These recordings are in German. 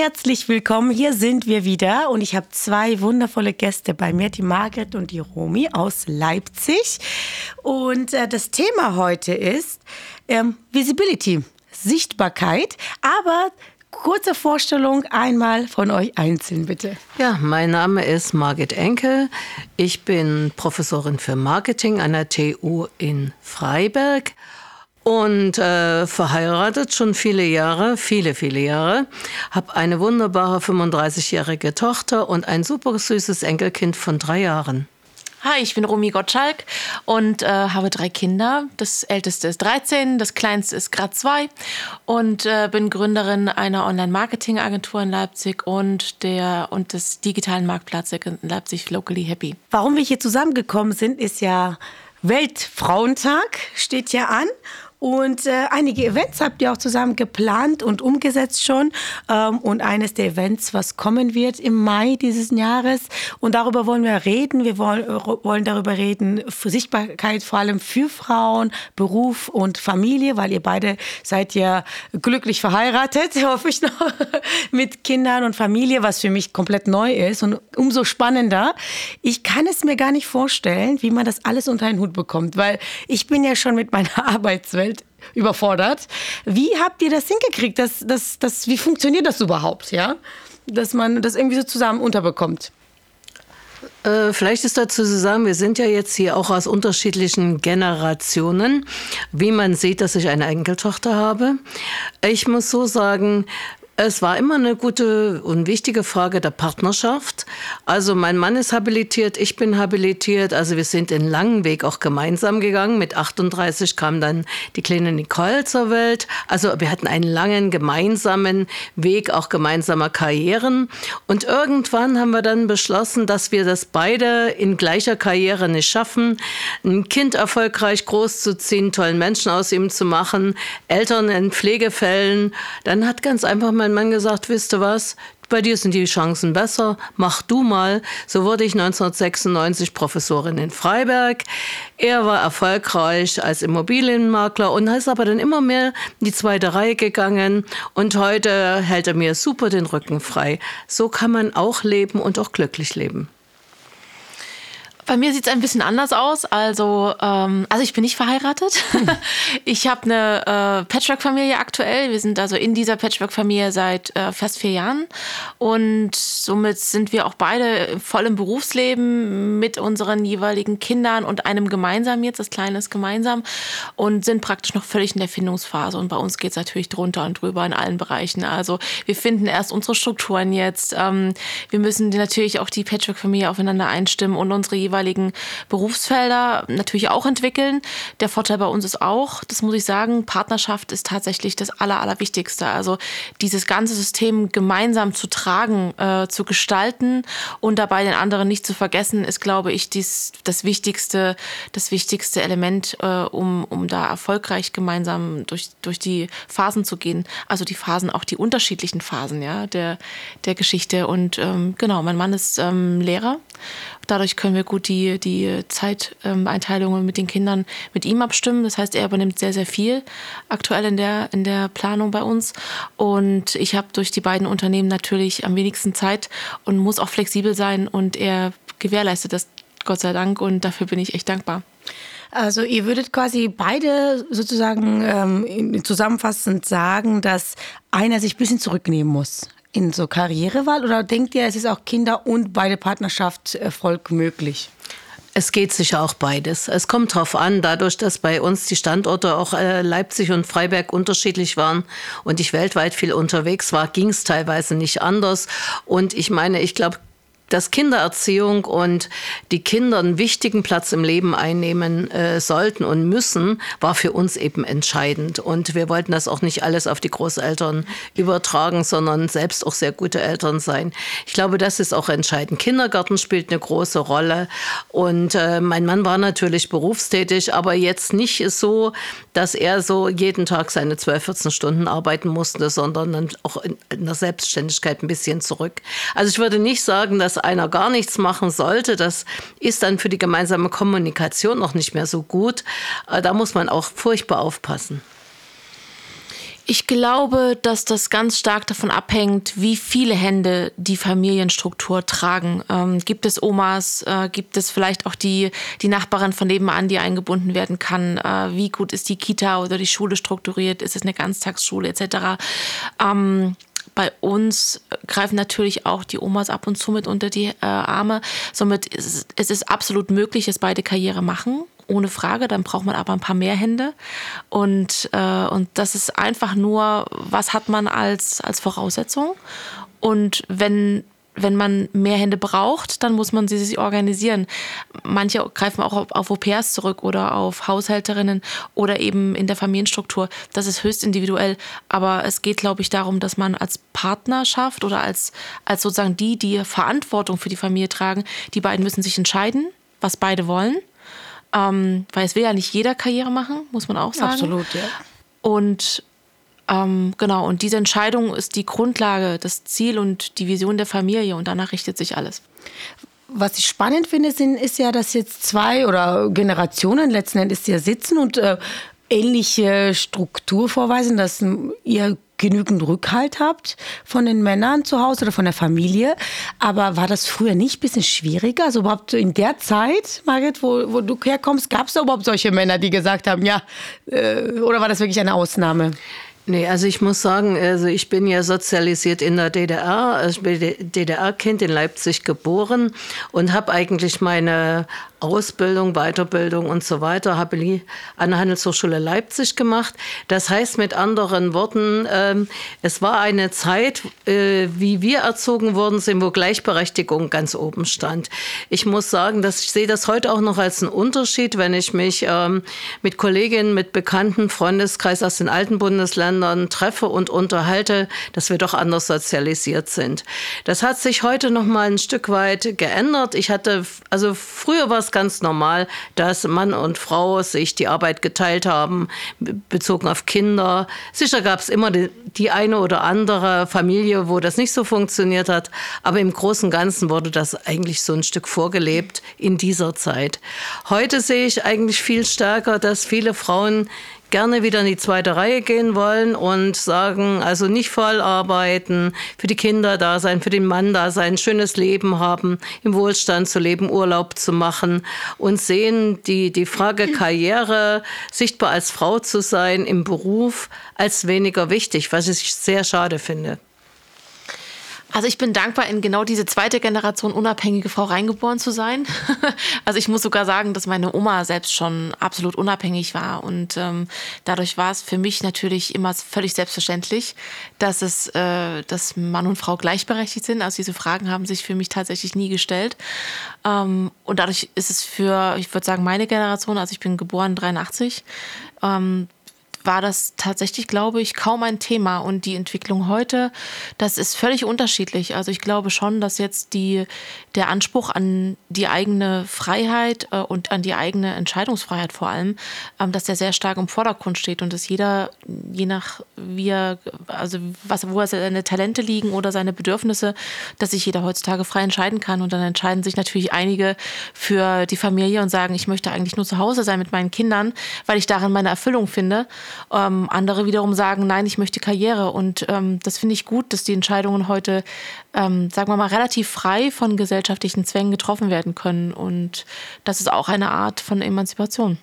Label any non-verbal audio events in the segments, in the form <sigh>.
herzlich willkommen. Hier sind wir wieder und ich habe zwei wundervolle Gäste bei mir, die Margret und die Romi aus Leipzig. Und äh, das Thema heute ist ähm, Visibility, Sichtbarkeit, aber kurze Vorstellung einmal von euch einzeln, bitte. Ja, mein Name ist Margit Enkel. Ich bin Professorin für Marketing an der TU in Freiberg und äh, verheiratet schon viele Jahre, viele, viele Jahre. Habe eine wunderbare 35-jährige Tochter und ein super süßes Enkelkind von drei Jahren. Hi, ich bin Romy Gottschalk und äh, habe drei Kinder. Das älteste ist 13, das kleinste ist gerade zwei und äh, bin Gründerin einer Online-Marketing-Agentur in Leipzig und, der, und des digitalen Marktplatzes in Leipzig Locally Happy. Warum wir hier zusammengekommen sind, ist ja Weltfrauentag, steht ja an. Und äh, einige Events habt ihr auch zusammen geplant und umgesetzt schon. Ähm, und eines der Events, was kommen wird im Mai dieses Jahres. Und darüber wollen wir reden. Wir wollen, wollen darüber reden, für Sichtbarkeit vor allem für Frauen, Beruf und Familie, weil ihr beide seid ja glücklich verheiratet, <laughs> hoffe ich noch, <laughs> mit Kindern und Familie, was für mich komplett neu ist und umso spannender. Ich kann es mir gar nicht vorstellen, wie man das alles unter einen Hut bekommt, weil ich bin ja schon mit meiner <laughs> Arbeitswelt überfordert. Wie habt ihr das hingekriegt? Das, das, das, wie funktioniert das überhaupt, ja? Dass man das irgendwie so zusammen unterbekommt? Äh, vielleicht ist dazu zu sagen, wir sind ja jetzt hier auch aus unterschiedlichen Generationen. Wie man sieht, dass ich eine Enkeltochter habe. Ich muss so sagen, es war immer eine gute und wichtige Frage der Partnerschaft. Also mein Mann ist habilitiert, ich bin habilitiert. Also wir sind den langen Weg auch gemeinsam gegangen. Mit 38 kam dann die kleine Nicole zur Welt. Also wir hatten einen langen gemeinsamen Weg, auch gemeinsamer Karrieren. Und irgendwann haben wir dann beschlossen, dass wir das beide in gleicher Karriere nicht schaffen, ein Kind erfolgreich großzuziehen, tollen Menschen aus ihm zu machen, Eltern in Pflegefällen. Dann hat ganz einfach mein mein Mann gesagt, wisst ihr was, bei dir sind die Chancen besser, mach du mal. So wurde ich 1996 Professorin in Freiberg. Er war erfolgreich als Immobilienmakler und ist aber dann immer mehr in die zweite Reihe gegangen und heute hält er mir super den Rücken frei. So kann man auch leben und auch glücklich leben. Bei mir sieht es ein bisschen anders aus. Also, ähm, also ich bin nicht verheiratet. <laughs> ich habe eine äh, Patchwork-Familie aktuell. Wir sind also in dieser Patchwork-Familie seit äh, fast vier Jahren. Und somit sind wir auch beide voll im Berufsleben mit unseren jeweiligen Kindern und einem gemeinsam jetzt, das Kleine ist gemeinsam, und sind praktisch noch völlig in der Findungsphase. Und bei uns geht es natürlich drunter und drüber in allen Bereichen. Also wir finden erst unsere Strukturen jetzt. Ähm, wir müssen natürlich auch die Patchwork-Familie aufeinander einstimmen und unsere jeweiligen jeweiligen Berufsfelder natürlich auch entwickeln. Der Vorteil bei uns ist auch, das muss ich sagen, Partnerschaft ist tatsächlich das Aller, Allerwichtigste. Also dieses ganze System gemeinsam zu tragen, äh, zu gestalten und dabei den anderen nicht zu vergessen, ist, glaube ich, dies, das wichtigste, das wichtigste Element, äh, um, um da erfolgreich gemeinsam durch, durch die Phasen zu gehen. Also die Phasen, auch die unterschiedlichen Phasen ja, der, der Geschichte. Und ähm, genau, mein Mann ist ähm, Lehrer Dadurch können wir gut die, die Zeiteinteilungen mit den Kindern mit ihm abstimmen. Das heißt, er übernimmt sehr, sehr viel aktuell in der, in der Planung bei uns. Und ich habe durch die beiden Unternehmen natürlich am wenigsten Zeit und muss auch flexibel sein. Und er gewährleistet das, Gott sei Dank. Und dafür bin ich echt dankbar. Also ihr würdet quasi beide sozusagen ähm, zusammenfassend sagen, dass einer sich ein bisschen zurücknehmen muss in so Karrierewahl oder denkt ihr, es ist auch Kinder- und beide Partnerschaftserfolg möglich? Es geht sicher auch beides. Es kommt darauf an, dadurch, dass bei uns die Standorte auch äh, Leipzig und Freiberg unterschiedlich waren und ich weltweit viel unterwegs war, ging es teilweise nicht anders. Und ich meine, ich glaube, dass Kindererziehung und die Kinder einen wichtigen Platz im Leben einnehmen äh, sollten und müssen, war für uns eben entscheidend. Und wir wollten das auch nicht alles auf die Großeltern übertragen, sondern selbst auch sehr gute Eltern sein. Ich glaube, das ist auch entscheidend. Kindergarten spielt eine große Rolle. Und äh, mein Mann war natürlich berufstätig, aber jetzt nicht so, dass er so jeden Tag seine 12, 14 Stunden arbeiten musste, sondern dann auch in, in der Selbstständigkeit ein bisschen zurück. Also ich würde nicht sagen, dass einer gar nichts machen sollte, das ist dann für die gemeinsame Kommunikation noch nicht mehr so gut. Äh, da muss man auch furchtbar aufpassen. Ich glaube, dass das ganz stark davon abhängt, wie viele Hände die Familienstruktur tragen. Ähm, gibt es Omas, äh, gibt es vielleicht auch die, die Nachbarin von nebenan, die eingebunden werden kann? Äh, wie gut ist die Kita oder die Schule strukturiert? Ist es eine Ganztagsschule etc.? Ähm, bei uns greifen natürlich auch die Omas ab und zu mit unter die äh, Arme. Somit ist es ist absolut möglich, dass beide Karriere machen ohne Frage. Dann braucht man aber ein paar mehr Hände. Und, äh, und das ist einfach nur, was hat man als, als Voraussetzung? Und wenn wenn man mehr Hände braucht, dann muss man sie sich organisieren. Manche greifen auch auf, auf Au-pairs zurück oder auf Haushälterinnen oder eben in der Familienstruktur. Das ist höchst individuell. Aber es geht, glaube ich, darum, dass man als Partnerschaft oder als, als sozusagen die, die Verantwortung für die Familie tragen, die beiden müssen sich entscheiden, was beide wollen. Ähm, weil es will ja nicht jeder Karriere machen, muss man auch sagen. Absolut, ja. Und ähm, genau, und diese Entscheidung ist die Grundlage, das Ziel und die Vision der Familie und danach richtet sich alles. Was ich spannend finde, sind, ist ja, dass jetzt zwei oder Generationen letzten Endes hier sitzen und äh, ähnliche Struktur vorweisen, dass ihr genügend Rückhalt habt von den Männern zu Hause oder von der Familie. Aber war das früher nicht ein bisschen schwieriger? Also überhaupt in der Zeit, Margret, wo, wo du herkommst, gab es da überhaupt solche Männer, die gesagt haben, ja, äh, oder war das wirklich eine Ausnahme? Nee, also ich muss sagen, also ich bin ja sozialisiert in der DDR. Also ich bin DDR-Kind in Leipzig geboren und habe eigentlich meine Ausbildung, Weiterbildung und so weiter habe ich an der Handelshochschule Leipzig gemacht. Das heißt mit anderen Worten, äh, es war eine Zeit, äh, wie wir erzogen worden sind, wo Gleichberechtigung ganz oben stand. Ich muss sagen, dass ich sehe das heute auch noch als einen Unterschied, wenn ich mich ähm, mit Kolleginnen, mit Bekannten, Freundeskreis aus den alten Bundesländern treffe und unterhalte, dass wir doch anders sozialisiert sind. Das hat sich heute noch mal ein Stück weit geändert. Ich hatte, also früher war es ganz normal, dass Mann und Frau sich die Arbeit geteilt haben, bezogen auf Kinder. Sicher gab es immer die, die, eine oder andere Familie, wo das nicht so funktioniert hat, aber im Großen und Ganzen wurde das eigentlich so ein Stück vorgelebt in dieser Zeit. Heute sehe ich eigentlich viel stärker, dass viele Frauen gerne wieder in die zweite Reihe gehen wollen und sagen, also nicht voll arbeiten, für die Kinder da sein, für den Mann da sein, schönes Leben haben, im Wohlstand zu leben, Urlaub zu machen und sehen die, die Frage <clears throat> Karriere, sichtbar als Frau zu sein im Beruf, als weniger wichtig, was ich sehr schade finde. Also ich bin dankbar, in genau diese zweite Generation unabhängige Frau reingeboren zu sein. <laughs> also ich muss sogar sagen, dass meine Oma selbst schon absolut unabhängig war. Und ähm, dadurch war es für mich natürlich immer völlig selbstverständlich, dass es, äh, dass Mann und Frau gleichberechtigt sind. Also diese Fragen haben sich für mich tatsächlich nie gestellt. Ähm, und dadurch ist es für, ich würde sagen, meine Generation, also ich bin geboren 83, ähm, war das tatsächlich, glaube ich, kaum ein Thema. Und die Entwicklung heute, das ist völlig unterschiedlich. Also ich glaube schon, dass jetzt die, der Anspruch an die eigene Freiheit äh, und an die eigene Entscheidungsfreiheit vor allem, ähm, dass der sehr stark im Vordergrund steht und dass jeder, je nach wie er, also was, wo seine Talente liegen oder seine Bedürfnisse, dass sich jeder heutzutage frei entscheiden kann. Und dann entscheiden sich natürlich einige für die Familie und sagen, ich möchte eigentlich nur zu Hause sein mit meinen Kindern, weil ich darin meine Erfüllung finde. Ähm, andere wiederum sagen, nein, ich möchte Karriere. Und ähm, das finde ich gut, dass die Entscheidungen heute, ähm, sagen wir mal, relativ frei von gesellschaftlichen Zwängen getroffen werden können. Und das ist auch eine Art von Emanzipation.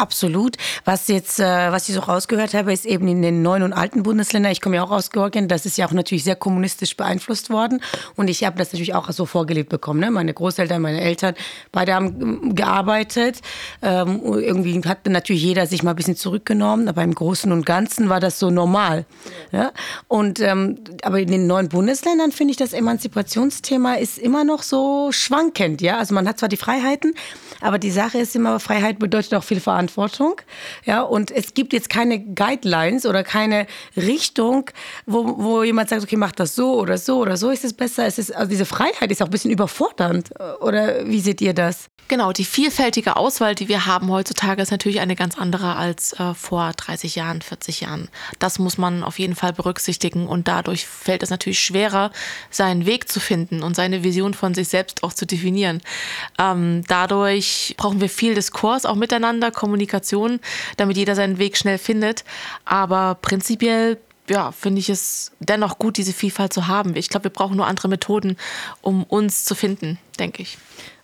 Absolut. Was jetzt, äh, was ich so rausgehört habe, ist eben in den neuen und alten Bundesländern. Ich komme ja auch aus Georgien. Das ist ja auch natürlich sehr kommunistisch beeinflusst worden. Und ich habe das natürlich auch so vorgelebt bekommen. Ne? Meine Großeltern, meine Eltern, beide haben ähm, gearbeitet. Ähm, irgendwie hat natürlich jeder sich mal ein bisschen zurückgenommen. Aber im Großen und Ganzen war das so normal. Ja? Und, ähm, aber in den neuen Bundesländern finde ich, das Emanzipationsthema ist immer noch so schwankend. Ja? Also man hat zwar die Freiheiten, aber die Sache ist immer, Freiheit bedeutet auch viel Verantwortung. Ja, und es gibt jetzt keine Guidelines oder keine Richtung, wo, wo jemand sagt, okay, mach das so oder so oder so ist es besser. Es ist, also diese Freiheit ist auch ein bisschen überfordernd. Oder wie seht ihr das? Genau, die vielfältige Auswahl, die wir haben heutzutage, ist natürlich eine ganz andere als äh, vor 30 Jahren, 40 Jahren. Das muss man auf jeden Fall berücksichtigen und dadurch fällt es natürlich schwerer, seinen Weg zu finden und seine Vision von sich selbst auch zu definieren. Ähm, dadurch ich, brauchen wir viel Diskurs auch miteinander, Kommunikation, damit jeder seinen Weg schnell findet. Aber prinzipiell ja, finde ich es dennoch gut, diese Vielfalt zu haben. Ich glaube, wir brauchen nur andere Methoden, um uns zu finden, denke ich.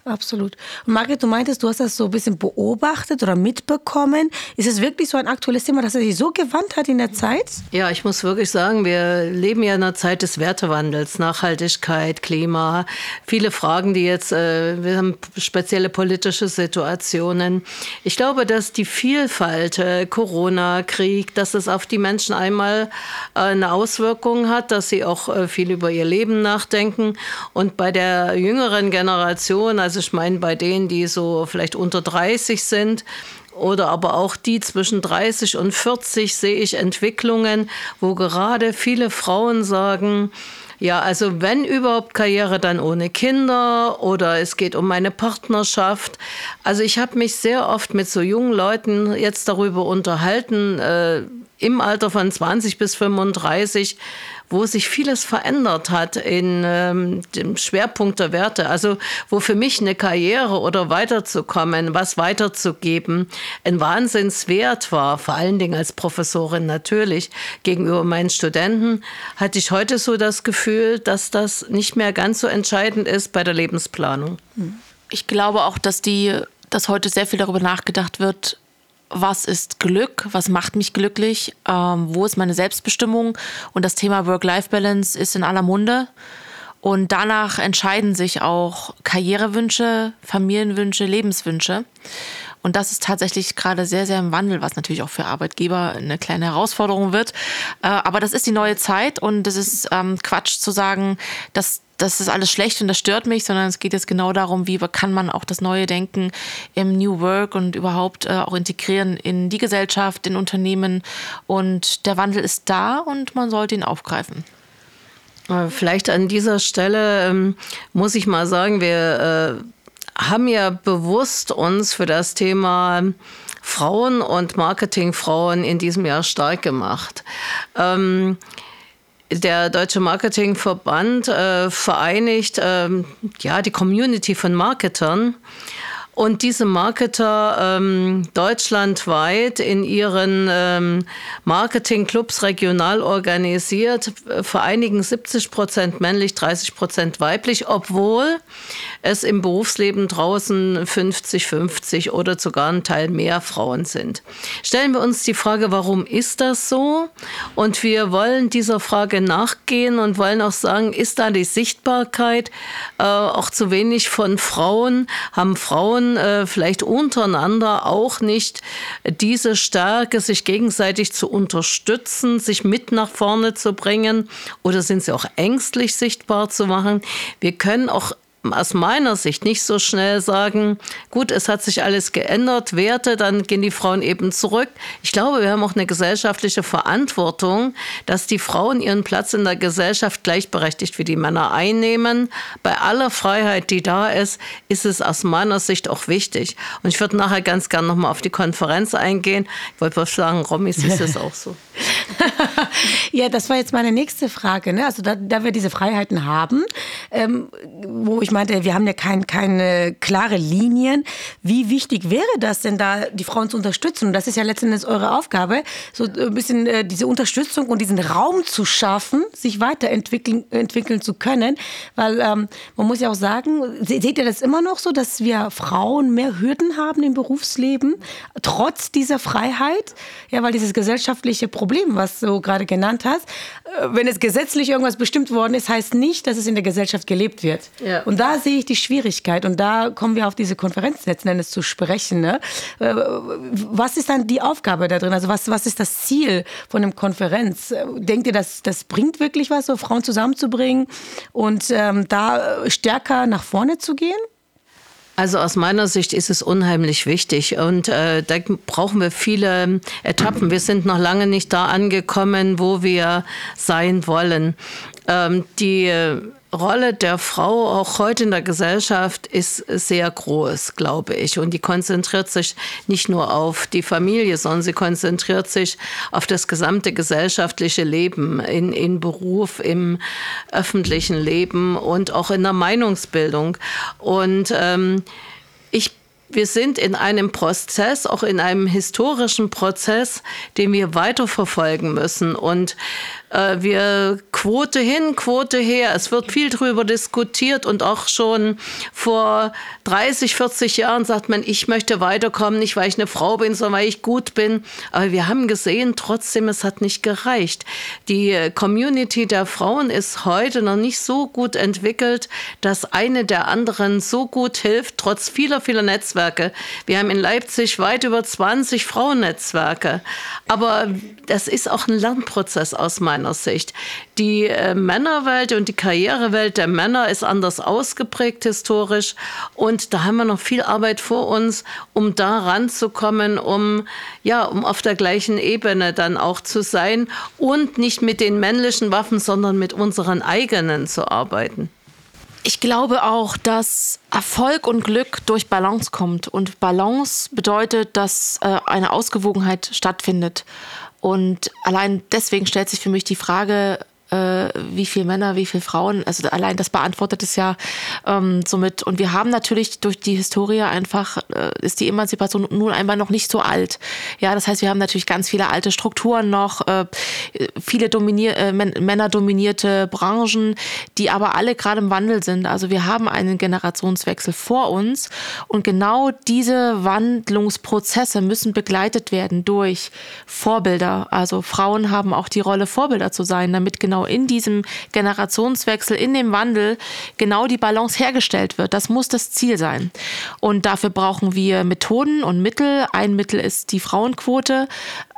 Absolut. Und Margret, du meintest, du hast das so ein bisschen beobachtet oder mitbekommen. Ist es wirklich so ein aktuelles Thema, dass er sich so gewandt hat in der Zeit? Ja, ich muss wirklich sagen, wir leben ja in einer Zeit des Wertewandels, Nachhaltigkeit, Klima, viele Fragen, die jetzt, äh, wir haben spezielle politische Situationen. Ich glaube, dass die Vielfalt, äh, Corona, Krieg, dass es auf die Menschen einmal äh, eine Auswirkung hat, dass sie auch äh, viel über ihr Leben nachdenken. Und bei der jüngeren Generation, also also ich meine, bei denen, die so vielleicht unter 30 sind, oder aber auch die zwischen 30 und 40 sehe ich Entwicklungen, wo gerade viele Frauen sagen, ja, also wenn überhaupt Karriere, dann ohne Kinder oder es geht um meine Partnerschaft. Also ich habe mich sehr oft mit so jungen Leuten jetzt darüber unterhalten, äh, im Alter von 20 bis 35, wo sich vieles verändert hat in ähm, dem Schwerpunkt der Werte. Also wo für mich eine Karriere oder weiterzukommen, was weiterzugeben, ein Wahnsinnswert war, vor allen Dingen als Professorin natürlich gegenüber meinen Studenten, hatte ich heute so das Gefühl, dass das nicht mehr ganz so entscheidend ist bei der Lebensplanung. Ich glaube auch, dass die dass heute sehr viel darüber nachgedacht wird, was ist Glück, was macht mich glücklich, ähm, wo ist meine Selbstbestimmung und das Thema Work-Life-Balance ist in aller Munde. Und danach entscheiden sich auch Karrierewünsche, Familienwünsche, Lebenswünsche. Und das ist tatsächlich gerade sehr, sehr im Wandel, was natürlich auch für Arbeitgeber eine kleine Herausforderung wird. Äh, aber das ist die neue Zeit und es ist ähm, Quatsch zu sagen, dass das ist alles schlecht und das stört mich, sondern es geht jetzt genau darum, wie kann man auch das neue Denken im New Work und überhaupt äh, auch integrieren in die Gesellschaft, in Unternehmen. Und der Wandel ist da und man sollte ihn aufgreifen. Äh, vielleicht an dieser Stelle ähm, muss ich mal sagen, wir äh, haben ja bewusst uns für das Thema Frauen und Marketingfrauen in diesem Jahr stark gemacht. Ähm, der Deutsche Marketingverband äh, vereinigt ähm, ja, die Community von Marketern. Und diese Marketer ähm, deutschlandweit in ihren ähm, Marketingclubs regional organisiert vereinigen 70 Prozent männlich, 30 Prozent weiblich, obwohl es im Berufsleben draußen 50-50 oder sogar ein Teil mehr Frauen sind. Stellen wir uns die Frage, warum ist das so? Und wir wollen dieser Frage nachgehen und wollen auch sagen, ist da die Sichtbarkeit äh, auch zu wenig von Frauen? Haben Frauen äh, vielleicht untereinander auch nicht diese Stärke, sich gegenseitig zu unterstützen, sich mit nach vorne zu bringen? Oder sind sie auch ängstlich sichtbar zu machen? Wir können auch aus meiner Sicht nicht so schnell sagen, gut, es hat sich alles geändert, Werte, dann gehen die Frauen eben zurück. Ich glaube, wir haben auch eine gesellschaftliche Verantwortung, dass die Frauen ihren Platz in der Gesellschaft gleichberechtigt wie die Männer einnehmen. Bei aller Freiheit, die da ist, ist es aus meiner Sicht auch wichtig. Und ich würde nachher ganz gern nochmal auf die Konferenz eingehen. Ich wollte mal sagen, Romy, ist es auch so? <laughs> ja, das war jetzt meine nächste Frage. Ne? Also da, da wir diese Freiheiten haben, ähm, wo ich meinte, wir haben ja kein, keine klare Linien. Wie wichtig wäre das denn da, die Frauen zu unterstützen? Und das ist ja letztendlich eure Aufgabe, so ein bisschen äh, diese Unterstützung und diesen Raum zu schaffen, sich weiterentwickeln entwickeln zu können. Weil ähm, man muss ja auch sagen, seht ihr das immer noch so, dass wir Frauen mehr Hürden haben im Berufsleben, trotz dieser Freiheit? Ja, weil dieses gesellschaftliche Problem, was du gerade genannt hast, äh, wenn es gesetzlich irgendwas bestimmt worden ist, heißt nicht, dass es in der Gesellschaft gelebt wird. Ja. Und da sehe ich die Schwierigkeit und da kommen wir auf diese Konferenz letzten Endes zu sprechen. Ne? Äh, was ist dann die Aufgabe da drin? Also was, was ist das Ziel von einem Konferenz? Denkt ihr, dass das bringt wirklich was, so Frauen zusammenzubringen und ähm, da stärker nach vorne zu gehen? Also aus meiner Sicht ist es unheimlich wichtig und äh, da brauchen wir viele Etappen. Wir sind noch lange nicht da angekommen, wo wir sein wollen. Ähm, die Rolle der Frau auch heute in der Gesellschaft ist sehr groß, glaube ich. Und die konzentriert sich nicht nur auf die Familie, sondern sie konzentriert sich auf das gesamte gesellschaftliche Leben, in, in Beruf, im öffentlichen Leben und auch in der Meinungsbildung. Und ähm, ich wir sind in einem Prozess, auch in einem historischen Prozess, den wir weiterverfolgen müssen. Und äh, wir Quote hin, Quote her. Es wird viel darüber diskutiert und auch schon vor 30, 40 Jahren sagt man, ich möchte weiterkommen, nicht weil ich eine Frau bin, sondern weil ich gut bin. Aber wir haben gesehen, trotzdem, es hat nicht gereicht. Die Community der Frauen ist heute noch nicht so gut entwickelt, dass eine der anderen so gut hilft, trotz vieler, vieler Netzwerke. Wir haben in Leipzig weit über 20 Frauennetzwerke. Aber das ist auch ein Lernprozess aus meiner meiner Sicht. Die äh, Männerwelt und die Karrierewelt der Männer ist anders ausgeprägt historisch und da haben wir noch viel Arbeit vor uns, um da ranzukommen, um ja, um auf der gleichen Ebene dann auch zu sein und nicht mit den männlichen Waffen, sondern mit unseren eigenen zu arbeiten. Ich glaube auch, dass Erfolg und Glück durch Balance kommt. Und Balance bedeutet, dass äh, eine Ausgewogenheit stattfindet. Und allein deswegen stellt sich für mich die Frage, äh, wie viele Männer, wie viele Frauen. Also allein das beantwortet es ja ähm, somit. Und wir haben natürlich durch die Historie einfach, äh, ist die Emanzipation nun einmal noch nicht so alt. Ja, das heißt, wir haben natürlich ganz viele alte Strukturen noch, äh, viele dominier äh, männerdominierte Branchen, die aber alle gerade im Wandel sind. Also wir haben einen Generationswechsel vor uns und genau diese Wandlungsprozesse müssen begleitet werden durch Vorbilder. Also Frauen haben auch die Rolle, Vorbilder zu sein, damit genau genau in diesem Generationswechsel, in dem Wandel genau die Balance hergestellt wird. Das muss das Ziel sein. Und dafür brauchen wir Methoden und Mittel. Ein Mittel ist die Frauenquote.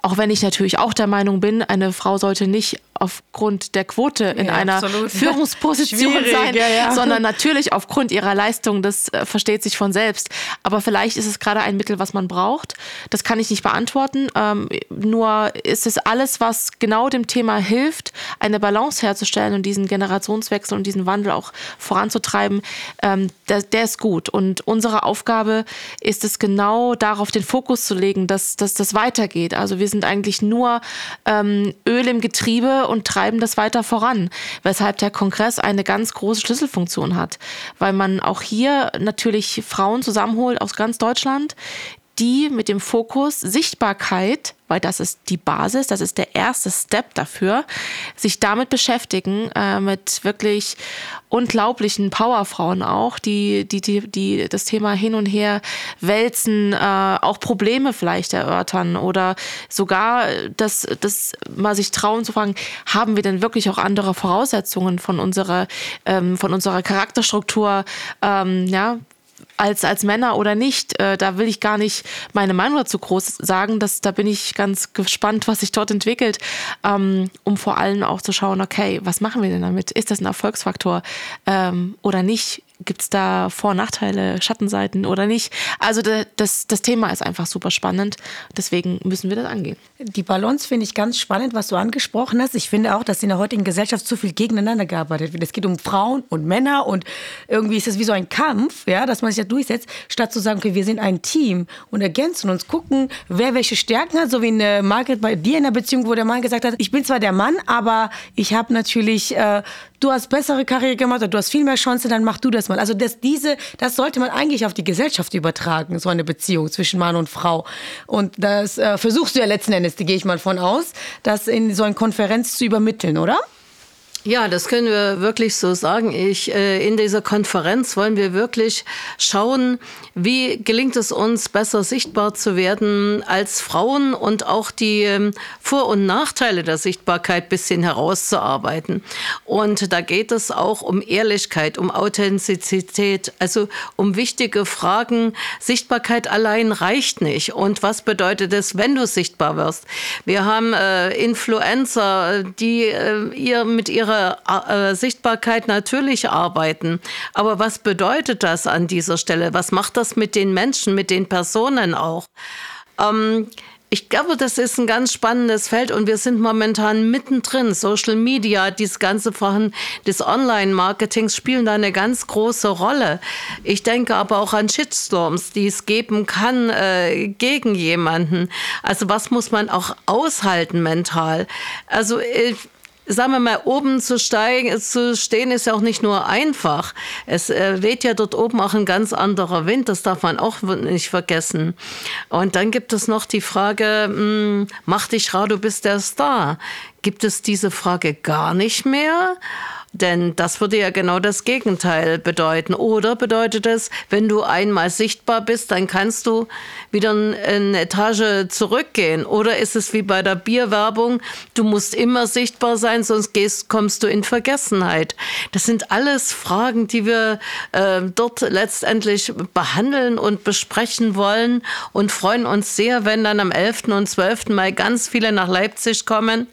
Auch wenn ich natürlich auch der Meinung bin, eine Frau sollte nicht aufgrund der Quote in ja, einer absolut. <laughs> Führungsposition sein, ja, ja. sondern natürlich aufgrund ihrer Leistung. Das äh, versteht sich von selbst. Aber vielleicht ist es gerade ein Mittel, was man braucht. Das kann ich nicht beantworten. Ähm, nur ist es alles, was genau dem Thema hilft, eine Balance herzustellen und diesen Generationswechsel und diesen Wandel auch voranzutreiben, ähm, der, der, ist gut. Und unsere Aufgabe ist es genau darauf den Fokus zu legen, dass, dass das weitergeht. Also wir sind eigentlich nur ähm, Öl im Getriebe und treiben das weiter voran, weshalb der Kongress eine ganz große Schlüsselfunktion hat, weil man auch hier natürlich Frauen zusammenholt aus ganz Deutschland, die mit dem Fokus Sichtbarkeit, weil das ist die Basis, das ist der erste Step dafür, sich damit beschäftigen, äh, mit wirklich unglaublichen Powerfrauen auch, die, die, die, die das Thema hin und her wälzen, äh, auch Probleme vielleicht erörtern oder sogar, dass, dass mal sich trauen zu fragen, haben wir denn wirklich auch andere Voraussetzungen von unserer, ähm, von unserer Charakterstruktur, ähm, ja, als, als Männer oder nicht. Äh, da will ich gar nicht meine Meinung dazu groß sagen. Das, da bin ich ganz gespannt, was sich dort entwickelt, ähm, um vor allem auch zu schauen, okay, was machen wir denn damit? Ist das ein Erfolgsfaktor ähm, oder nicht? Gibt es da Vor- und Nachteile, Schattenseiten oder nicht? Also das, das Thema ist einfach super spannend. Deswegen müssen wir das angehen. Die Balance finde ich ganz spannend, was du angesprochen hast. Ich finde auch, dass in der heutigen Gesellschaft zu viel gegeneinander gearbeitet wird. Es geht um Frauen und Männer und irgendwie ist es wie so ein Kampf, ja, dass man sich da durchsetzt, statt zu sagen, okay, wir sind ein Team und ergänzen uns, gucken, wer welche Stärken hat, so wie eine Margaret bei dir in der Beziehung, wo der Mann gesagt hat, ich bin zwar der Mann, aber ich habe natürlich äh, du hast bessere Karriere gemacht oder du hast viel mehr Chancen, dann mach du das mal. Also das, diese, das sollte man eigentlich auf die Gesellschaft übertragen, so eine Beziehung zwischen Mann und Frau. Und das äh, versuchst du ja letzten Endes, da gehe ich mal von aus, das in so einer Konferenz zu übermitteln, oder? Ja, das können wir wirklich so sagen. Ich, äh, in dieser Konferenz wollen wir wirklich schauen, wie gelingt es uns, besser sichtbar zu werden als Frauen und auch die ähm, Vor- und Nachteile der Sichtbarkeit bisschen herauszuarbeiten. Und da geht es auch um Ehrlichkeit, um Authentizität, also um wichtige Fragen. Sichtbarkeit allein reicht nicht. Und was bedeutet es, wenn du sichtbar wirst? Wir haben äh, Influencer, die äh, ihr mit ihrer äh, Sichtbarkeit natürlich arbeiten. Aber was bedeutet das an dieser Stelle? Was macht das mit den Menschen, mit den Personen auch? Ähm, ich glaube, das ist ein ganz spannendes Feld und wir sind momentan mittendrin. Social Media, dieses ganze Vorhin des Online-Marketings spielen da eine ganz große Rolle. Ich denke aber auch an Shitstorms, die es geben kann äh, gegen jemanden. Also was muss man auch aushalten mental? Also ich, sagen wir mal, oben zu, steigen, zu stehen, ist ja auch nicht nur einfach. Es äh, weht ja dort oben auch ein ganz anderer Wind, das darf man auch nicht vergessen. Und dann gibt es noch die Frage, mh, hm, mach dich rar, du bist der Star. Gibt es diese Frage gar nicht mehr? Denn das würde ja genau das Gegenteil bedeuten. Oder bedeutet es, wenn du einmal sichtbar bist, dann kannst du wieder eine Etage zurückgehen? Oder ist es wie bei der Bierwerbung, du musst immer sichtbar sein, sonst gehst, kommst du in Vergessenheit? Das sind alles Fragen, die wir äh, dort letztendlich behandeln und besprechen wollen und freuen uns sehr, wenn dann am 11. und 12. Mai ganz viele nach Leipzig kommen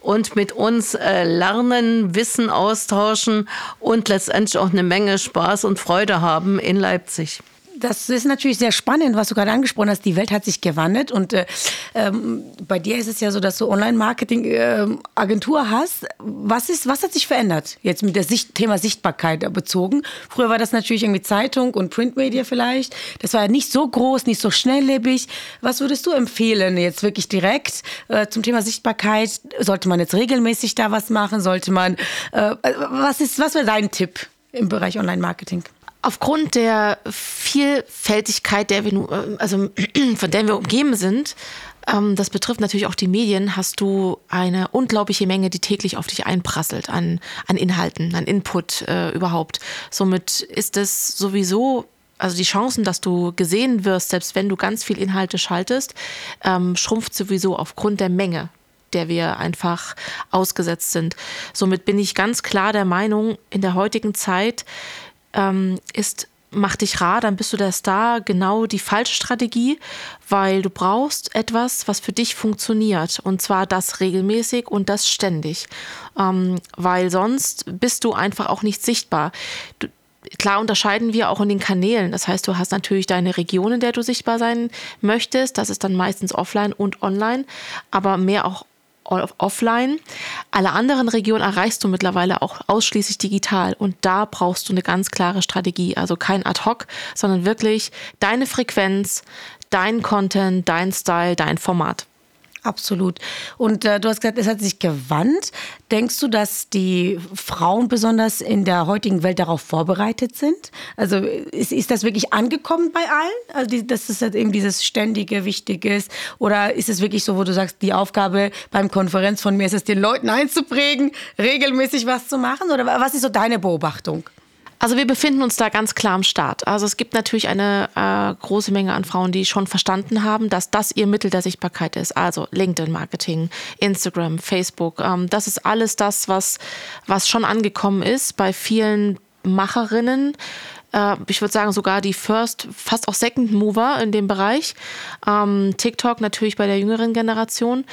und mit uns äh, lernen, Wissen austauschen und letztendlich auch eine Menge Spaß und Freude haben in Leipzig. Das ist natürlich sehr spannend, was du gerade angesprochen hast. Die Welt hat sich gewandelt und äh, ähm, bei dir ist es ja so, dass du Online-Marketing-Agentur äh, hast. Was, ist, was hat sich verändert jetzt mit dem Sicht Thema Sichtbarkeit bezogen? Früher war das natürlich irgendwie Zeitung und Printmedia vielleicht. Das war ja nicht so groß, nicht so schnelllebig. Was würdest du empfehlen jetzt wirklich direkt äh, zum Thema Sichtbarkeit? Sollte man jetzt regelmäßig da was machen? Sollte man, äh, was ist, was wäre dein Tipp im Bereich Online-Marketing? Aufgrund der Vielfältigkeit, der wir, äh, also <clears throat> von der wir umgeben sind, ähm, das betrifft natürlich auch die Medien, hast du eine unglaubliche Menge, die täglich auf dich einprasselt an, an Inhalten, an Input äh, überhaupt. Somit ist es sowieso also die Chancen, dass du gesehen wirst, selbst wenn du ganz viel Inhalte schaltest, ähm, schrumpft sowieso aufgrund der Menge, der wir einfach ausgesetzt sind. Somit bin ich ganz klar der Meinung, in der heutigen Zeit ähm, ist mach dich rar, dann bist du der Star, genau die falsche Strategie, weil du brauchst etwas, was für dich funktioniert und zwar das regelmäßig und das ständig, ähm, weil sonst bist du einfach auch nicht sichtbar. Du, klar unterscheiden wir auch in den Kanälen. Das heißt, du hast natürlich deine Region, in der du sichtbar sein möchtest. Das ist dann meistens offline und online, aber mehr auch offline. Alle anderen Regionen erreichst du mittlerweile auch ausschließlich digital und da brauchst du eine ganz klare Strategie. Also kein Ad-Hoc, sondern wirklich deine Frequenz, dein Content, dein Style, dein Format. Absolut. Und äh, du hast gesagt, es hat sich gewandt. Denkst du, dass die Frauen besonders in der heutigen Welt darauf vorbereitet sind? Also ist, ist das wirklich angekommen bei allen? Also die, dass es halt eben dieses ständige, wichtige ist? Oder ist es wirklich so, wo du sagst, die Aufgabe beim Konferenz von mir ist es, den Leuten einzuprägen, regelmäßig was zu machen? Oder was ist so deine Beobachtung? Also wir befinden uns da ganz klar am Start. Also es gibt natürlich eine äh, große Menge an Frauen, die schon verstanden haben, dass das ihr Mittel der Sichtbarkeit ist. Also LinkedIn-Marketing, Instagram, Facebook. Ähm, das ist alles das, was, was schon angekommen ist bei vielen Macherinnen. Äh, ich würde sagen sogar die First, fast auch Second Mover in dem Bereich. Ähm, TikTok natürlich bei der jüngeren Generation.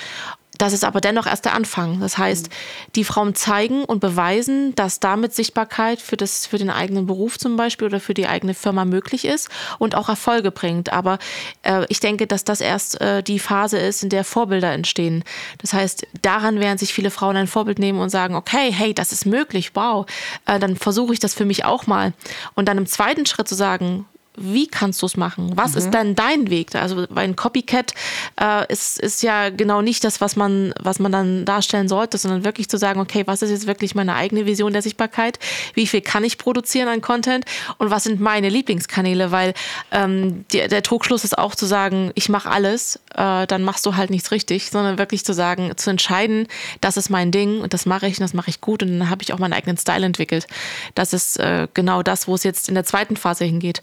Das ist aber dennoch erst der Anfang. Das heißt, die Frauen zeigen und beweisen, dass damit Sichtbarkeit für, das, für den eigenen Beruf zum Beispiel oder für die eigene Firma möglich ist und auch Erfolge bringt. Aber äh, ich denke, dass das erst äh, die Phase ist, in der Vorbilder entstehen. Das heißt, daran werden sich viele Frauen ein Vorbild nehmen und sagen, okay, hey, das ist möglich, wow, äh, dann versuche ich das für mich auch mal. Und dann im zweiten Schritt zu sagen, wie kannst du es machen? Was mhm. ist denn dein Weg? Also ein Copycat äh, ist, ist ja genau nicht das, was man, was man dann darstellen sollte, sondern wirklich zu sagen, okay, was ist jetzt wirklich meine eigene Vision der Sichtbarkeit? Wie viel kann ich produzieren an Content? Und was sind meine Lieblingskanäle? Weil ähm, die, der Trugschluss ist auch zu sagen, ich mache alles, äh, dann machst du halt nichts richtig, sondern wirklich zu sagen, zu entscheiden, das ist mein Ding und das mache ich und das mache ich gut und dann habe ich auch meinen eigenen Style entwickelt. Das ist äh, genau das, wo es jetzt in der zweiten Phase hingeht.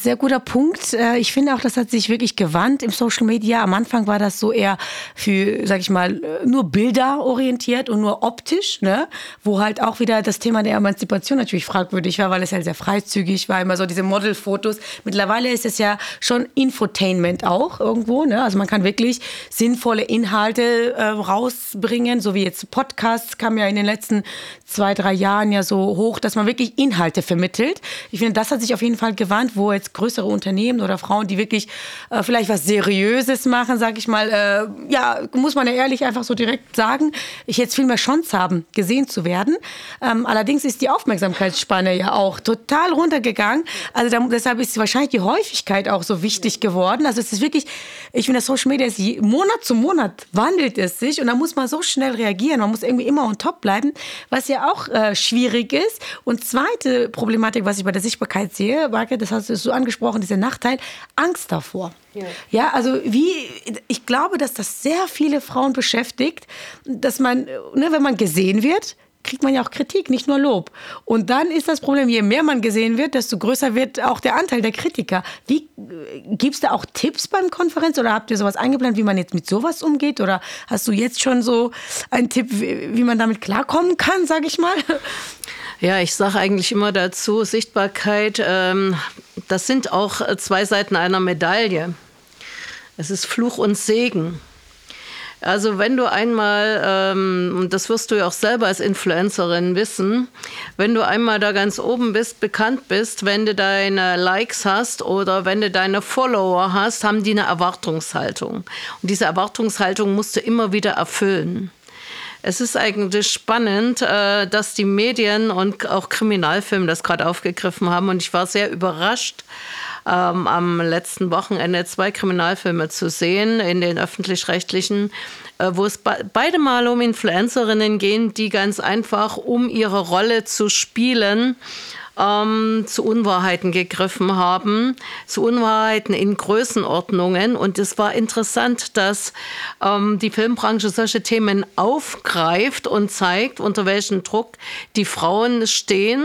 Sehr guter Punkt. Äh, ich finde auch, das hat sich wirklich gewandt im Social Media. Am Anfang war das so eher für, sag ich mal, nur Bilder orientiert und nur optisch, ne? Wo halt auch wieder das Thema der Emanzipation natürlich fragwürdig war, weil es halt sehr freizügig war, immer so diese Modelfotos. Mittlerweile ist es ja schon Infotainment auch irgendwo, ne? Also man kann wirklich sinnvolle Inhalte äh, rausbringen, so wie jetzt Podcasts kam ja in den letzten zwei, drei Jahren ja so hoch, dass man wirklich Inhalte vermittelt. Ich finde, das hat sich auf jeden Fall gewandt, wo jetzt jetzt größere Unternehmen oder Frauen, die wirklich äh, vielleicht was Seriöses machen, sag ich mal, äh, ja, muss man ja ehrlich einfach so direkt sagen, ich jetzt viel mehr Chance haben, gesehen zu werden. Ähm, allerdings ist die Aufmerksamkeitsspanne ja auch total runtergegangen. Also da, deshalb ist wahrscheinlich die Häufigkeit auch so wichtig geworden. Also es ist wirklich, ich finde, das Social Media ist je, Monat zu Monat wandelt es sich und da muss man so schnell reagieren. Man muss irgendwie immer on top bleiben, was ja auch äh, schwierig ist. Und zweite Problematik, was ich bei der Sichtbarkeit sehe, Marke, das hast du so angesprochen, dieser Nachteil, Angst davor. Ja. ja, also wie, ich glaube, dass das sehr viele Frauen beschäftigt, dass man, ne, wenn man gesehen wird, kriegt man ja auch Kritik, nicht nur Lob. Und dann ist das Problem, je mehr man gesehen wird, desto größer wird auch der Anteil der Kritiker. Wie gibt es da auch Tipps beim Konferenz oder habt ihr sowas eingeplant, wie man jetzt mit sowas umgeht? Oder hast du jetzt schon so einen Tipp, wie man damit klarkommen kann, sage ich mal? Ja, ich sage eigentlich immer dazu, Sichtbarkeit, ähm, das sind auch zwei Seiten einer Medaille. Es ist Fluch und Segen. Also wenn du einmal, ähm, und das wirst du ja auch selber als Influencerin wissen, wenn du einmal da ganz oben bist, bekannt bist, wenn du deine Likes hast oder wenn du deine Follower hast, haben die eine Erwartungshaltung. Und diese Erwartungshaltung musst du immer wieder erfüllen. Es ist eigentlich spannend, äh, dass die Medien und auch Kriminalfilme das gerade aufgegriffen haben. Und ich war sehr überrascht, ähm, am letzten Wochenende zwei Kriminalfilme zu sehen in den öffentlich-rechtlichen, äh, wo es be beide Mal um Influencerinnen gehen, die ganz einfach, um ihre Rolle zu spielen, ähm, zu Unwahrheiten gegriffen haben, zu Unwahrheiten in Größenordnungen. Und es war interessant, dass ähm, die Filmbranche solche Themen aufgreift und zeigt, unter welchem Druck die Frauen stehen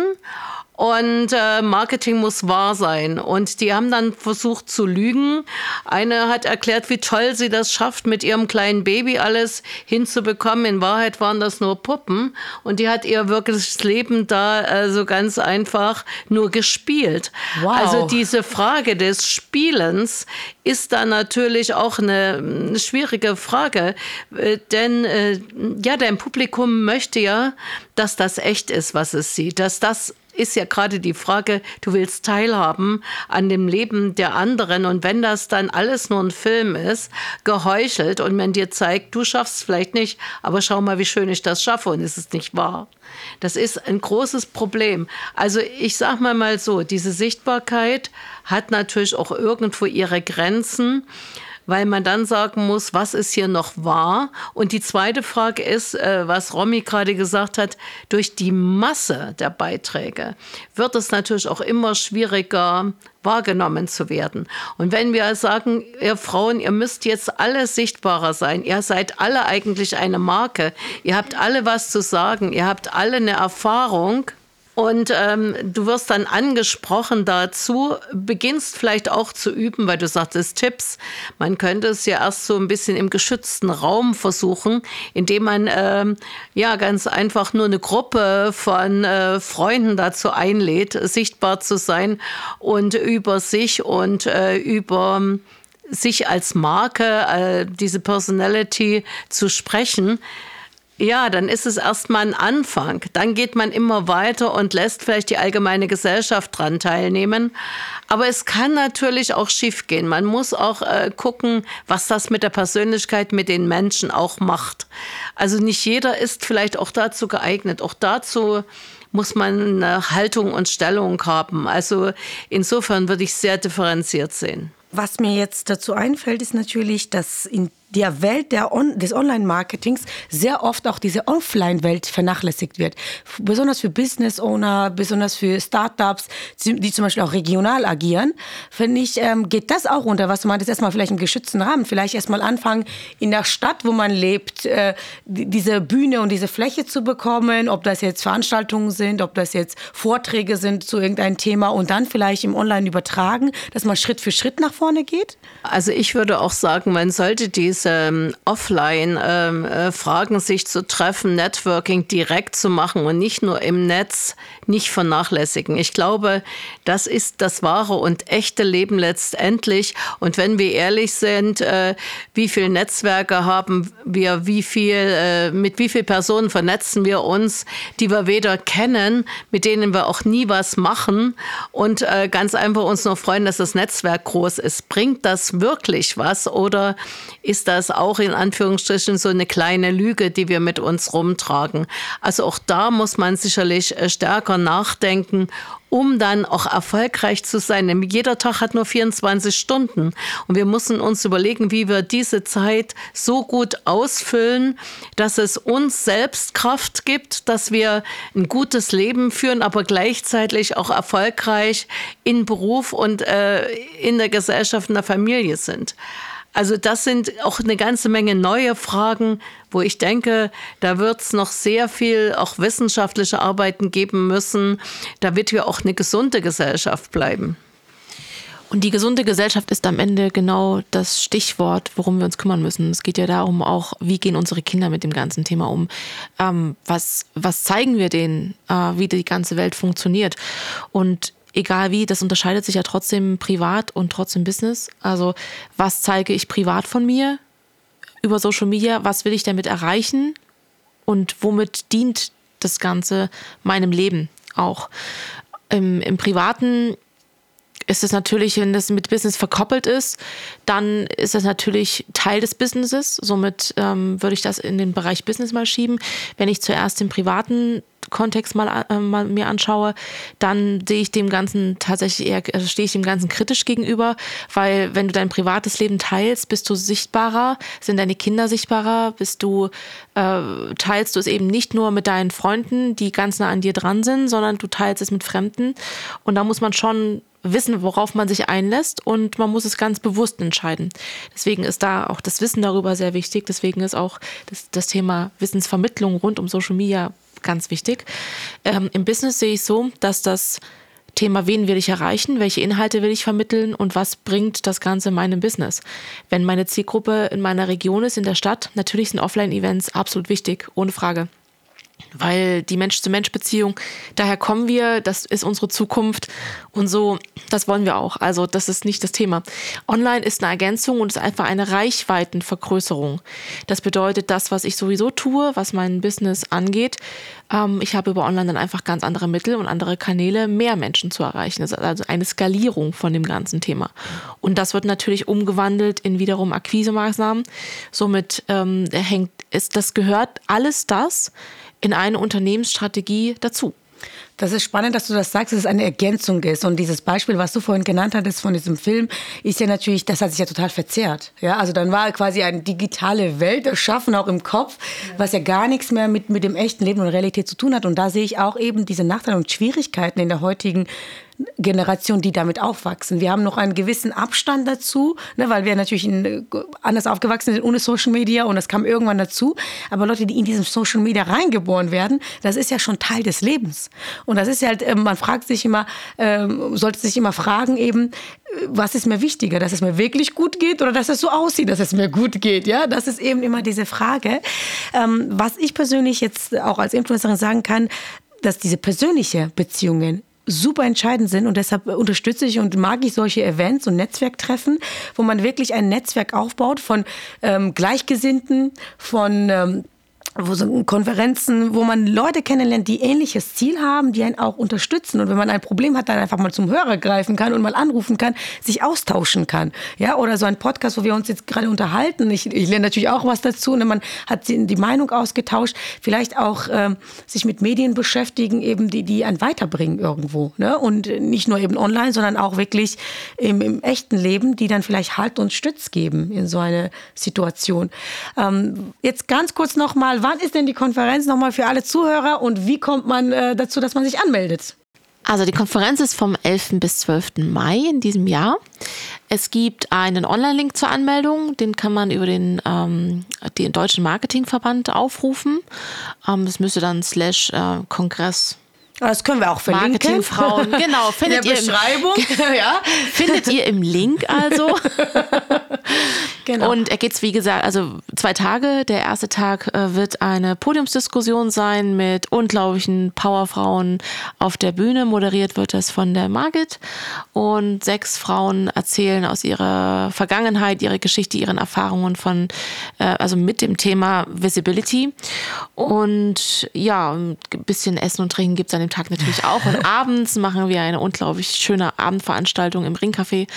und äh, Marketing muss wahr sein. Und die haben dann versucht zu lügen. Eine hat erklärt, wie toll sie das schafft, mit ihrem kleinen Baby alles hinzubekommen. In Wahrheit waren das nur Puppen. Und die hat ihr wirkliches Leben da äh, so ganz einfach nur gespielt. Wow. Also diese Frage des Spielens ist da natürlich auch eine, schwierige Frage. Äh, denn äh, ja, dein Publikum möchte ja, dass das echt ist, was es sieht, dass das ist ja gerade die Frage, du willst teilhaben an dem Leben der anderen und wenn das dann alles nur ein Film ist, geheuchelt und man dir zeigt, du schaffst es vielleicht nicht, aber schau mal, wie schön ich das schaffe und es ist nicht wahr. Das ist ein großes Problem. Also ich sag mal mal so, diese Sichtbarkeit hat natürlich auch irgendwo ihre Grenzen weil man dann sagen muss, was ist hier noch wahr? Und die zweite Frage ist, äh, was Romy gerade gesagt hat, durch die Masse der Beiträge wird es natürlich auch immer schwieriger, wahrgenommen zu werden. Und wenn wir sagen, ihr Frauen, ihr müsst jetzt alle sichtbarer sein, ihr seid alle eigentlich eine Marke, ihr habt alle was zu sagen, ihr habt alle eine Erfahrung, und ähm, du wirst dann angesprochen dazu, beginnst vielleicht auch zu üben, weil du sagtest Tipps. Man könnte es ja erst so ein bisschen im geschützten Raum versuchen, indem man ähm, ja ganz einfach nur eine Gruppe von äh, Freunden dazu einlädt, sichtbar zu sein und über sich und äh, über sich als Marke, äh, diese Personality zu sprechen. Ja, dann ist es erstmal ein Anfang. Dann geht man immer weiter und lässt vielleicht die allgemeine Gesellschaft dran teilnehmen. Aber es kann natürlich auch schiefgehen. Man muss auch äh, gucken, was das mit der Persönlichkeit, mit den Menschen auch macht. Also nicht jeder ist vielleicht auch dazu geeignet. Auch dazu muss man eine Haltung und Stellung haben. Also insofern würde ich sehr differenziert sehen. Was mir jetzt dazu einfällt, ist natürlich, dass in der Welt der On des Online-Marketings sehr oft auch diese Offline-Welt vernachlässigt wird. Besonders für Business-Owner, besonders für Startups, die zum Beispiel auch regional agieren, finde ich, ähm, geht das auch runter. Was man das erstmal vielleicht im geschützten Rahmen, vielleicht erstmal anfangen, in der Stadt, wo man lebt, äh, diese Bühne und diese Fläche zu bekommen, ob das jetzt Veranstaltungen sind, ob das jetzt Vorträge sind zu irgendeinem Thema und dann vielleicht im Online übertragen, dass man Schritt für Schritt nach vorne geht? Also ich würde auch sagen, man sollte dies diese Offline-Fragen, sich zu treffen, Networking direkt zu machen und nicht nur im Netz, nicht vernachlässigen. Ich glaube, das ist das wahre und echte Leben letztendlich. Und wenn wir ehrlich sind, äh, wie viele Netzwerke haben wir, wie viel, äh, mit wie vielen Personen vernetzen wir uns, die wir weder kennen, mit denen wir auch nie was machen und äh, ganz einfach uns nur freuen, dass das Netzwerk groß ist. Bringt das wirklich was oder ist das auch in Anführungsstrichen so eine kleine Lüge, die wir mit uns rumtragen? Also auch da muss man sicherlich stärker nachdenken um dann auch erfolgreich zu sein. Denn jeder Tag hat nur 24 Stunden. Und wir müssen uns überlegen, wie wir diese Zeit so gut ausfüllen, dass es uns selbst Kraft gibt, dass wir ein gutes Leben führen, aber gleichzeitig auch erfolgreich in Beruf und äh, in der Gesellschaft, in der Familie sind. Also das sind auch eine ganze Menge neue Fragen, wo ich denke, da wird es noch sehr viel auch wissenschaftliche Arbeiten geben müssen, damit wir auch eine gesunde Gesellschaft bleiben. Und die gesunde Gesellschaft ist am Ende genau das Stichwort, worum wir uns kümmern müssen. Es geht ja darum auch, wie gehen unsere Kinder mit dem ganzen Thema um? Ähm, was, was zeigen wir denen, äh, wie die ganze Welt funktioniert? Und egal wie, das unterscheidet sich ja trotzdem privat und trotzdem Business. Also was zeige ich privat von mir über Social Media? Was will ich damit erreichen? Und womit dient das Ganze meinem Leben auch? Im, im privaten ist es natürlich, wenn das mit Business verkoppelt ist, dann ist das natürlich Teil des Businesses. Somit ähm, würde ich das in den Bereich Business mal schieben. Wenn ich zuerst den privaten Kontext mal, äh, mal mir anschaue, dann sehe ich dem Ganzen tatsächlich eher, also stehe ich dem Ganzen kritisch gegenüber, weil wenn du dein privates Leben teilst, bist du sichtbarer, sind deine Kinder sichtbarer, bist du, äh, teilst du es eben nicht nur mit deinen Freunden, die ganz nah an dir dran sind, sondern du teilst es mit Fremden. Und da muss man schon wissen, worauf man sich einlässt und man muss es ganz bewusst entscheiden. Deswegen ist da auch das Wissen darüber sehr wichtig. Deswegen ist auch das, das Thema Wissensvermittlung rund um Social Media ganz wichtig. Ähm, Im Business sehe ich so, dass das Thema, wen will ich erreichen, welche Inhalte will ich vermitteln und was bringt das Ganze meinem Business. Wenn meine Zielgruppe in meiner Region ist, in der Stadt, natürlich sind Offline-Events absolut wichtig, ohne Frage weil die Mensch-zu-Mensch-Beziehung, daher kommen wir, das ist unsere Zukunft und so, das wollen wir auch. Also das ist nicht das Thema. Online ist eine Ergänzung und ist einfach eine Reichweitenvergrößerung. Das bedeutet, das, was ich sowieso tue, was mein Business angeht, ähm, ich habe über Online dann einfach ganz andere Mittel und andere Kanäle, mehr Menschen zu erreichen. Das ist also eine Skalierung von dem ganzen Thema. Und das wird natürlich umgewandelt in wiederum Akquisemaßnahmen. Somit ähm, hängt, ist, das gehört alles das, in eine Unternehmensstrategie dazu. Das ist spannend, dass du das sagst, dass es eine Ergänzung ist. Und dieses Beispiel, was du vorhin genannt hattest von diesem Film, ist ja natürlich, das hat sich ja total verzerrt. Ja, also dann war quasi eine digitale Welt erschaffen, auch im Kopf, was ja gar nichts mehr mit, mit dem echten Leben und Realität zu tun hat. Und da sehe ich auch eben diese Nachteile und Schwierigkeiten in der heutigen Generation, die damit aufwachsen. Wir haben noch einen gewissen Abstand dazu, ne, weil wir natürlich in, anders aufgewachsen sind ohne Social Media und das kam irgendwann dazu. Aber Leute, die in diesem Social Media reingeboren werden, das ist ja schon Teil des Lebens. Und das ist halt, äh, man fragt sich immer, äh, sollte sich immer fragen eben, äh, was ist mir wichtiger, dass es mir wirklich gut geht oder dass es so aussieht, dass es mir gut geht. Ja, das ist eben immer diese Frage. Ähm, was ich persönlich jetzt auch als Influencerin sagen kann, dass diese persönliche Beziehungen super entscheidend sind und deshalb unterstütze ich und mag ich solche Events und Netzwerktreffen, wo man wirklich ein Netzwerk aufbaut von ähm, Gleichgesinnten, von ähm, wo so Konferenzen, wo man Leute kennenlernt, die ähnliches Ziel haben, die einen auch unterstützen. Und wenn man ein Problem hat, dann einfach mal zum Hörer greifen kann und mal anrufen kann, sich austauschen kann. Ja, oder so ein Podcast, wo wir uns jetzt gerade unterhalten. Ich, ich lerne natürlich auch was dazu. Und man hat die Meinung ausgetauscht. Vielleicht auch ähm, sich mit Medien beschäftigen, eben die, die einen weiterbringen irgendwo. Ne? Und nicht nur eben online, sondern auch wirklich im, im echten Leben, die dann vielleicht Halt und Stütz geben in so eine Situation. Ähm, jetzt ganz kurz nochmal, wann ist denn die Konferenz nochmal für alle Zuhörer und wie kommt man äh, dazu, dass man sich anmeldet? Also die Konferenz ist vom 11. bis 12. Mai in diesem Jahr. Es gibt einen Online-Link zur Anmeldung, den kann man über den, ähm, den Deutschen Marketingverband aufrufen. Ähm, das müsste dann slash äh, Kongress das können wir auch verlinken. Marketingfrauen, <laughs> genau. Findet In der Beschreibung. Im, <laughs> ja. Findet ihr im Link also. <laughs> Genau. Und er geht, wie gesagt, also zwei Tage. Der erste Tag äh, wird eine Podiumsdiskussion sein mit unglaublichen Powerfrauen auf der Bühne. Moderiert wird das von der Margit. Und sechs Frauen erzählen aus ihrer Vergangenheit, ihre Geschichte, ihren Erfahrungen von, äh, also mit dem Thema Visibility. Und ja, ein bisschen Essen und Trinken gibt es an dem Tag natürlich auch. Und <laughs> abends machen wir eine unglaublich schöne Abendveranstaltung im Ringcafé,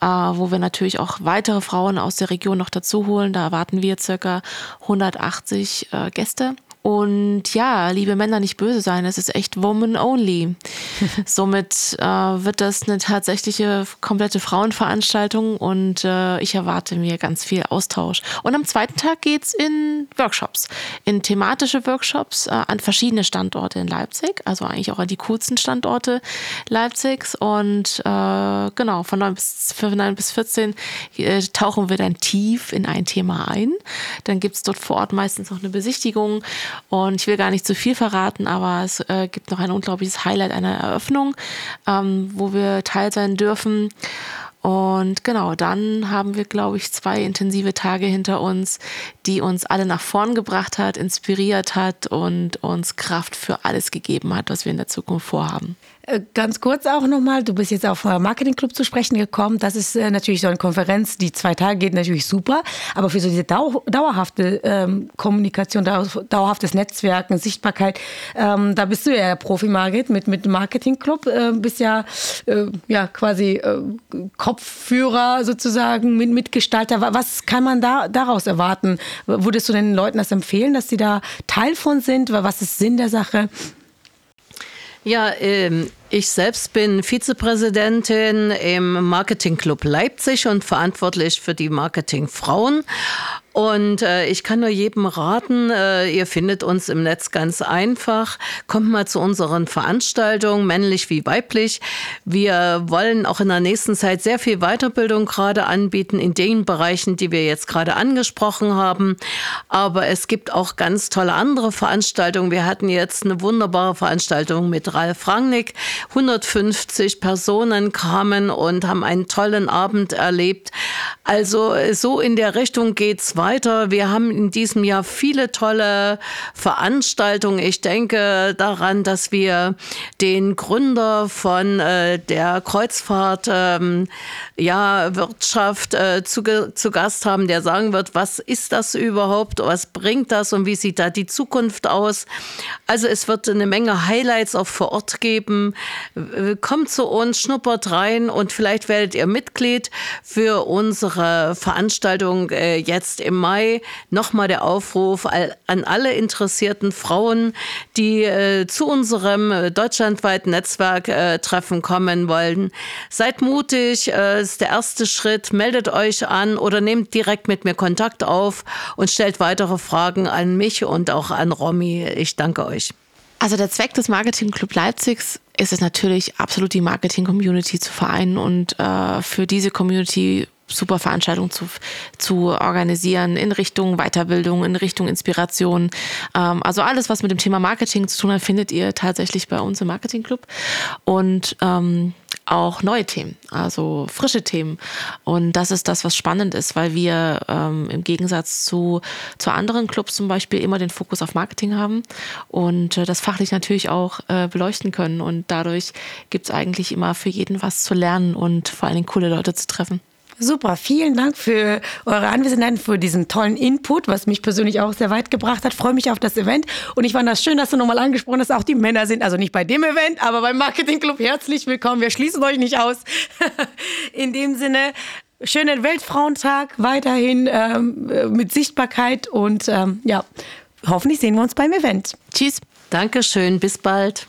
äh, wo wir natürlich auch weitere Frauen aus der Region noch dazu holen. Da erwarten wir circa 180 äh, Gäste. Und ja, liebe Männer, nicht böse sein, es ist echt Woman Only. <laughs> Somit äh, wird das eine tatsächliche komplette Frauenveranstaltung und äh, ich erwarte mir ganz viel Austausch. Und am zweiten Tag geht es in Workshops, in thematische Workshops äh, an verschiedene Standorte in Leipzig, also eigentlich auch an die coolsten Standorte Leipzigs. Und äh, genau, von 9 bis, von 9 bis 14 äh, tauchen wir dann tief in ein Thema ein. Dann gibt es dort vor Ort meistens noch eine Besichtigung und ich will gar nicht zu viel verraten, aber es äh, gibt noch ein unglaubliches Highlight einer Eröffnung, ähm, wo wir teil sein dürfen. Und genau, dann haben wir, glaube ich, zwei intensive Tage hinter uns, die uns alle nach vorn gebracht hat, inspiriert hat und uns Kraft für alles gegeben hat, was wir in der Zukunft vorhaben. Äh, ganz kurz auch nochmal, du bist jetzt auf Marketing Club zu sprechen gekommen. Das ist äh, natürlich so eine Konferenz, die zwei Tage geht, natürlich super. Aber für so diese Dau dauerhafte ähm, Kommunikation, dau dauerhaftes Netzwerken, Sichtbarkeit, ähm, da bist du ja Profi, Margit, mit, mit Marketing Club. Äh, bist ja, äh, ja quasi Kopfführer sozusagen, mit, Mitgestalter. Was kann man da daraus erwarten? Würdest du den Leuten das empfehlen, dass sie da Teil von sind? Was ist Sinn der Sache? Ja, ähm, ich selbst bin Vizepräsidentin im Marketing Club Leipzig und verantwortlich für die Marketingfrauen. Und äh, ich kann nur jedem raten, äh, ihr findet uns im Netz ganz einfach. Kommt mal zu unseren Veranstaltungen, männlich wie weiblich. Wir wollen auch in der nächsten Zeit sehr viel Weiterbildung gerade anbieten in den Bereichen, die wir jetzt gerade angesprochen haben. Aber es gibt auch ganz tolle andere Veranstaltungen. Wir hatten jetzt eine wunderbare Veranstaltung mit Ralf Rangnick. 150 Personen kamen und haben einen tollen Abend erlebt. Also so in der Richtung geht's weiter weiter. Wir haben in diesem Jahr viele tolle Veranstaltungen. Ich denke daran, dass wir den Gründer von äh, der Kreuzfahrt ähm, ja, Wirtschaft äh, zu, zu Gast haben, der sagen wird, was ist das überhaupt, was bringt das und wie sieht da die Zukunft aus. Also es wird eine Menge Highlights auch vor Ort geben. Kommt zu uns, schnuppert rein und vielleicht werdet ihr Mitglied für unsere Veranstaltung äh, jetzt im Mai nochmal der Aufruf an alle interessierten Frauen, die äh, zu unserem äh, deutschlandweiten Netzwerktreffen äh, kommen wollen. Seid mutig, äh, ist der erste Schritt. Meldet euch an oder nehmt direkt mit mir Kontakt auf und stellt weitere Fragen an mich und auch an Romy. Ich danke euch. Also der Zweck des Marketing Club Leipzigs ist es natürlich absolut die Marketing-Community zu vereinen und äh, für diese Community super Veranstaltungen zu, zu organisieren in Richtung Weiterbildung, in Richtung Inspiration. Ähm, also alles, was mit dem Thema Marketing zu tun hat, findet ihr tatsächlich bei uns im Marketing Club. Und ähm, auch neue Themen, also frische Themen. Und das ist das, was spannend ist, weil wir ähm, im Gegensatz zu, zu anderen Clubs zum Beispiel immer den Fokus auf Marketing haben und äh, das fachlich natürlich auch äh, beleuchten können. Und dadurch gibt es eigentlich immer für jeden was zu lernen und vor allen Dingen coole Leute zu treffen. Super, vielen Dank für eure Anwesenheit, für diesen tollen Input, was mich persönlich auch sehr weit gebracht hat. Freue mich auf das Event und ich fand das schön, dass du nochmal angesprochen hast, auch die Männer sind, also nicht bei dem Event, aber beim Marketing Club herzlich willkommen. Wir schließen euch nicht aus. <laughs> In dem Sinne, schönen Weltfrauentag weiterhin ähm, mit Sichtbarkeit und ähm, ja, hoffentlich sehen wir uns beim Event. Tschüss. Dankeschön, bis bald.